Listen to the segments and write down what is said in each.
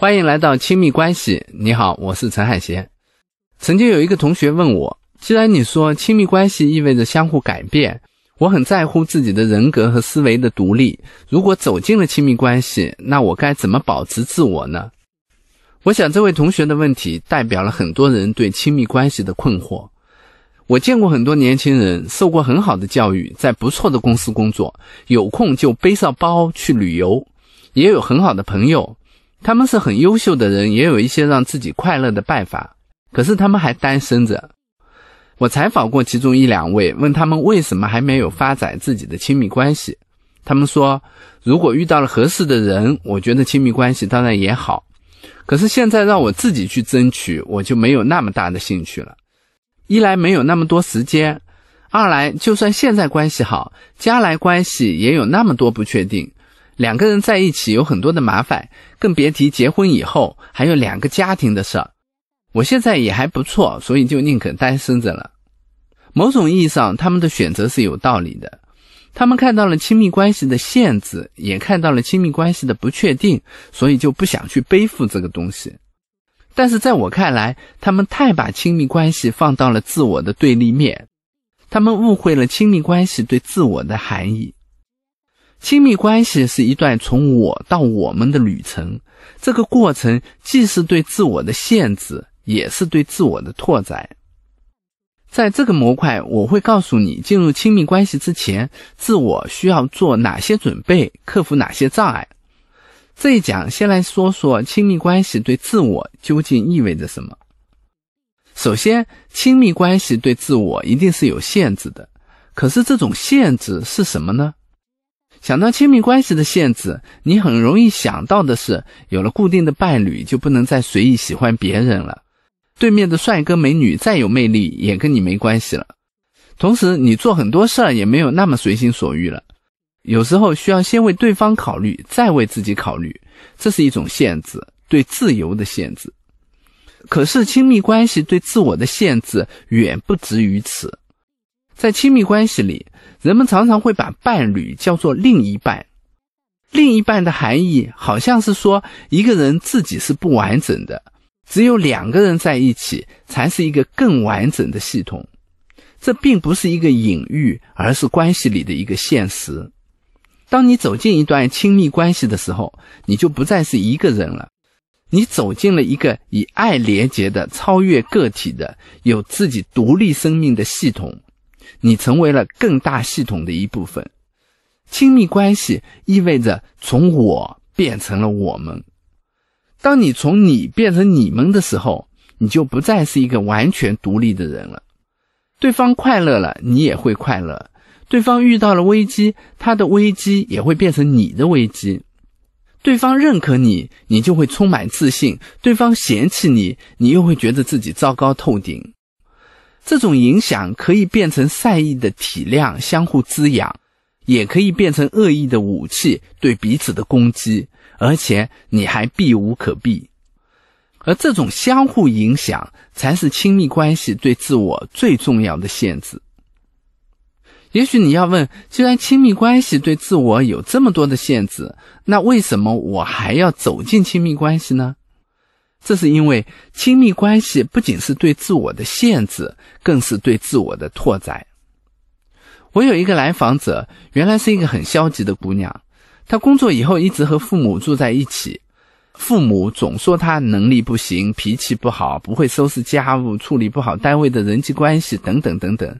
欢迎来到亲密关系。你好，我是陈海贤。曾经有一个同学问我，既然你说亲密关系意味着相互改变，我很在乎自己的人格和思维的独立。如果走进了亲密关系，那我该怎么保持自我呢？我想这位同学的问题代表了很多人对亲密关系的困惑。我见过很多年轻人受过很好的教育，在不错的公司工作，有空就背上包去旅游，也有很好的朋友。他们是很优秀的人，也有一些让自己快乐的办法，可是他们还单身着。我采访过其中一两位，问他们为什么还没有发展自己的亲密关系。他们说，如果遇到了合适的人，我觉得亲密关系当然也好。可是现在让我自己去争取，我就没有那么大的兴趣了。一来没有那么多时间，二来就算现在关系好，将来关系也有那么多不确定。两个人在一起有很多的麻烦，更别提结婚以后还有两个家庭的事儿。我现在也还不错，所以就宁可单身着了。某种意义上，他们的选择是有道理的。他们看到了亲密关系的限制，也看到了亲密关系的不确定，所以就不想去背负这个东西。但是在我看来，他们太把亲密关系放到了自我的对立面，他们误会了亲密关系对自我的含义。亲密关系是一段从我到我们的旅程，这个过程既是对自我的限制，也是对自我的拓展。在这个模块，我会告诉你，进入亲密关系之前，自我需要做哪些准备，克服哪些障碍。这一讲，先来说说亲密关系对自我究竟意味着什么。首先，亲密关系对自我一定是有限制的，可是这种限制是什么呢？想到亲密关系的限制，你很容易想到的是，有了固定的伴侣，就不能再随意喜欢别人了。对面的帅哥美女再有魅力，也跟你没关系了。同时，你做很多事儿也没有那么随心所欲了。有时候需要先为对方考虑，再为自己考虑，这是一种限制，对自由的限制。可是，亲密关系对自我的限制远不止于此。在亲密关系里，人们常常会把伴侣叫做另一半。另一半的含义好像是说，一个人自己是不完整的，只有两个人在一起才是一个更完整的系统。这并不是一个隐喻，而是关系里的一个现实。当你走进一段亲密关系的时候，你就不再是一个人了，你走进了一个以爱连接的、超越个体的、有自己独立生命的系统。你成为了更大系统的一部分，亲密关系意味着从我变成了我们。当你从你变成你们的时候，你就不再是一个完全独立的人了。对方快乐了，你也会快乐；对方遇到了危机，他的危机也会变成你的危机。对方认可你，你就会充满自信；对方嫌弃你，你又会觉得自己糟糕透顶。这种影响可以变成善意的体谅，相互滋养；也可以变成恶意的武器，对彼此的攻击。而且你还避无可避。而这种相互影响，才是亲密关系对自我最重要的限制。也许你要问：既然亲密关系对自我有这么多的限制，那为什么我还要走进亲密关系呢？这是因为亲密关系不仅是对自我的限制，更是对自我的拓展。我有一个来访者，原来是一个很消极的姑娘。她工作以后一直和父母住在一起，父母总说她能力不行、脾气不好、不会收拾家务、处理不好单位的人际关系等等等等。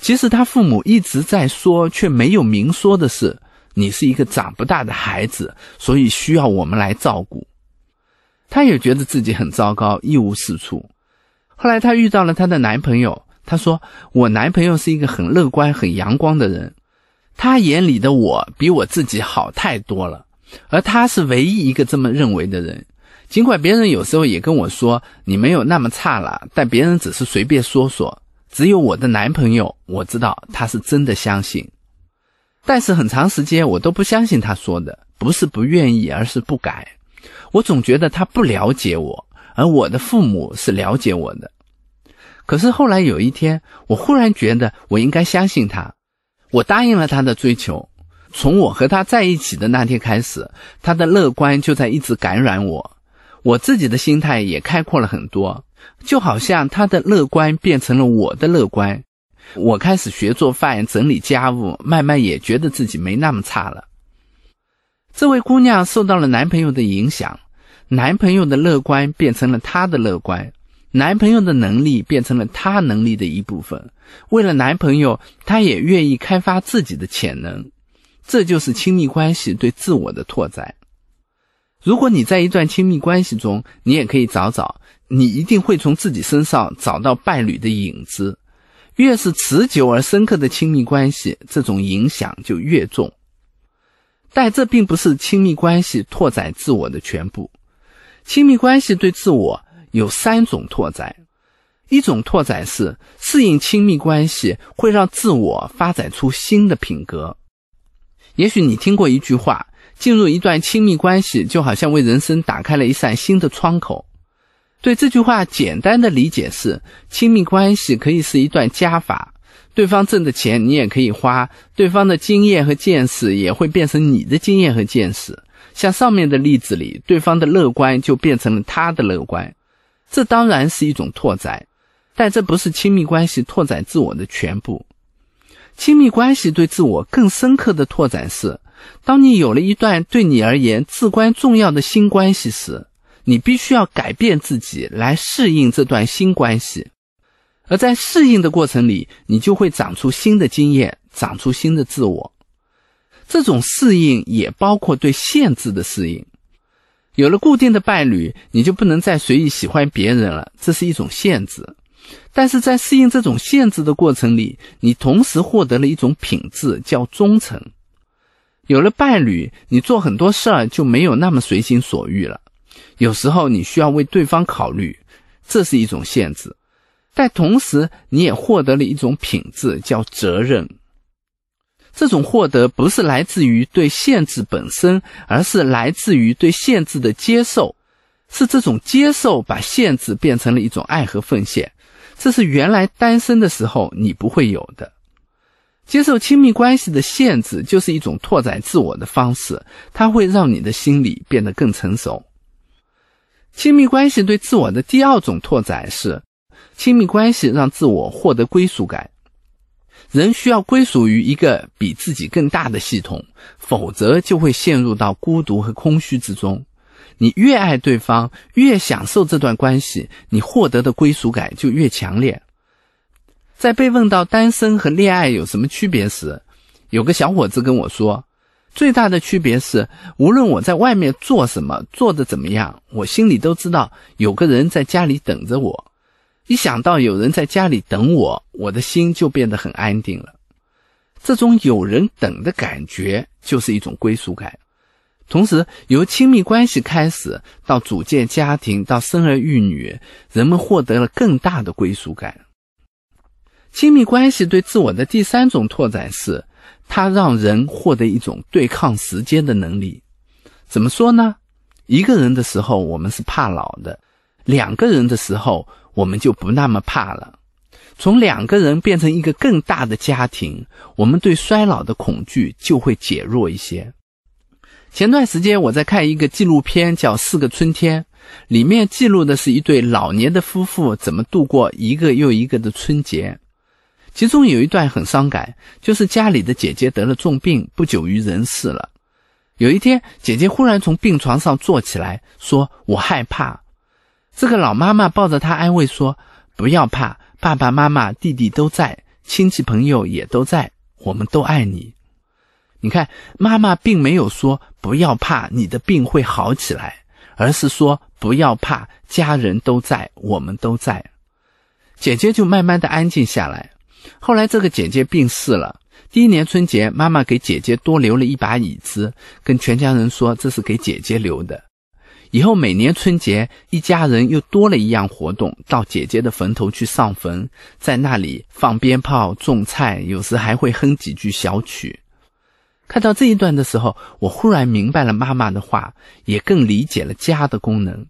其实她父母一直在说，却没有明说的是：你是一个长不大的孩子，所以需要我们来照顾。她也觉得自己很糟糕，一无是处。后来她遇到了她的男朋友，她说：“我男朋友是一个很乐观、很阳光的人，他眼里的我比我自己好太多了，而他是唯一一个这么认为的人。尽管别人有时候也跟我说你没有那么差了，但别人只是随便说说。只有我的男朋友，我知道他是真的相信。但是很长时间我都不相信他说的，不是不愿意，而是不敢。”我总觉得他不了解我，而我的父母是了解我的。可是后来有一天，我忽然觉得我应该相信他，我答应了他的追求。从我和他在一起的那天开始，他的乐观就在一直感染我。我自己的心态也开阔了很多，就好像他的乐观变成了我的乐观。我开始学做饭、整理家务，慢慢也觉得自己没那么差了。这位姑娘受到了男朋友的影响，男朋友的乐观变成了她的乐观，男朋友的能力变成了她能力的一部分。为了男朋友，她也愿意开发自己的潜能。这就是亲密关系对自我的拓展。如果你在一段亲密关系中，你也可以找找，你一定会从自己身上找到伴侣的影子。越是持久而深刻的亲密关系，这种影响就越重。但这并不是亲密关系拓展自我的全部。亲密关系对自我有三种拓展：一种拓展是适应亲密关系会让自我发展出新的品格。也许你听过一句话：进入一段亲密关系，就好像为人生打开了一扇新的窗口。对这句话简单的理解是，亲密关系可以是一段加法，对方挣的钱你也可以花，对方的经验和见识也会变成你的经验和见识。像上面的例子里，对方的乐观就变成了他的乐观，这当然是一种拓展，但这不是亲密关系拓展自我的全部。亲密关系对自我更深刻的拓展是，当你有了一段对你而言至关重要的新关系时。你必须要改变自己来适应这段新关系，而在适应的过程里，你就会长出新的经验，长出新的自我。这种适应也包括对限制的适应。有了固定的伴侣，你就不能再随意喜欢别人了，这是一种限制。但是在适应这种限制的过程里，你同时获得了一种品质，叫忠诚。有了伴侣，你做很多事儿就没有那么随心所欲了。有时候你需要为对方考虑，这是一种限制，但同时你也获得了一种品质，叫责任。这种获得不是来自于对限制本身，而是来自于对限制的接受。是这种接受把限制变成了一种爱和奉献，这是原来单身的时候你不会有的。接受亲密关系的限制，就是一种拓展自我的方式，它会让你的心理变得更成熟。亲密关系对自我的第二种拓展是，亲密关系让自我获得归属感。人需要归属于一个比自己更大的系统，否则就会陷入到孤独和空虚之中。你越爱对方，越享受这段关系，你获得的归属感就越强烈。在被问到单身和恋爱有什么区别时，有个小伙子跟我说。最大的区别是，无论我在外面做什么，做的怎么样，我心里都知道有个人在家里等着我。一想到有人在家里等我，我的心就变得很安定了。这种有人等的感觉，就是一种归属感。同时，由亲密关系开始，到组建家庭，到生儿育女，人们获得了更大的归属感。亲密关系对自我的第三种拓展是。它让人获得一种对抗时间的能力。怎么说呢？一个人的时候，我们是怕老的；两个人的时候，我们就不那么怕了。从两个人变成一个更大的家庭，我们对衰老的恐惧就会减弱一些。前段时间我在看一个纪录片，叫《四个春天》，里面记录的是一对老年的夫妇怎么度过一个又一个的春节。其中有一段很伤感，就是家里的姐姐得了重病，不久于人世了。有一天，姐姐忽然从病床上坐起来，说：“我害怕。”这个老妈妈抱着她安慰说：“不要怕，爸爸妈妈、弟弟都在，亲戚朋友也都在，我们都爱你。”你看，妈妈并没有说“不要怕，你的病会好起来”，而是说“不要怕，家人都在，我们都在。”姐姐就慢慢的安静下来。后来，这个姐姐病逝了。第一年春节，妈妈给姐姐多留了一把椅子，跟全家人说这是给姐姐留的。以后每年春节，一家人又多了一样活动，到姐姐的坟头去上坟，在那里放鞭炮、种菜，有时还会哼几句小曲。看到这一段的时候，我忽然明白了妈妈的话，也更理解了家的功能。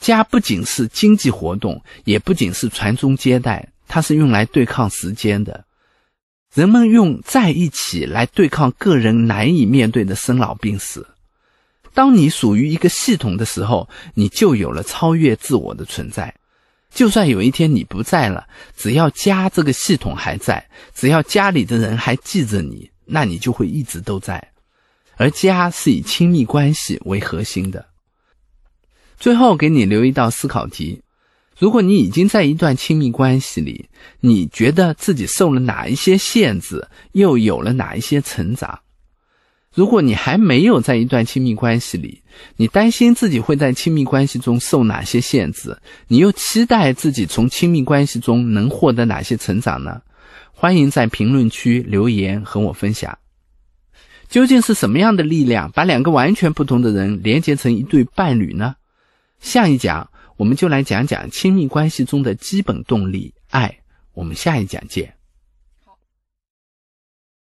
家不仅是经济活动，也不仅是传宗接代。它是用来对抗时间的，人们用在一起来对抗个人难以面对的生老病死。当你属于一个系统的时候，你就有了超越自我的存在。就算有一天你不在了，只要家这个系统还在，只要家里的人还记着你，那你就会一直都在。而家是以亲密关系为核心的。最后给你留一道思考题：如果你已经在一段亲密关系里，你觉得自己受了哪一些限制，又有了哪一些成长？如果你还没有在一段亲密关系里，你担心自己会在亲密关系中受哪些限制？你又期待自己从亲密关系中能获得哪些成长呢？欢迎在评论区留言和我分享。究竟是什么样的力量把两个完全不同的人连接成一对伴侣呢？下一讲我们就来讲讲亲密关系中的基本动力——爱。我们下一讲见。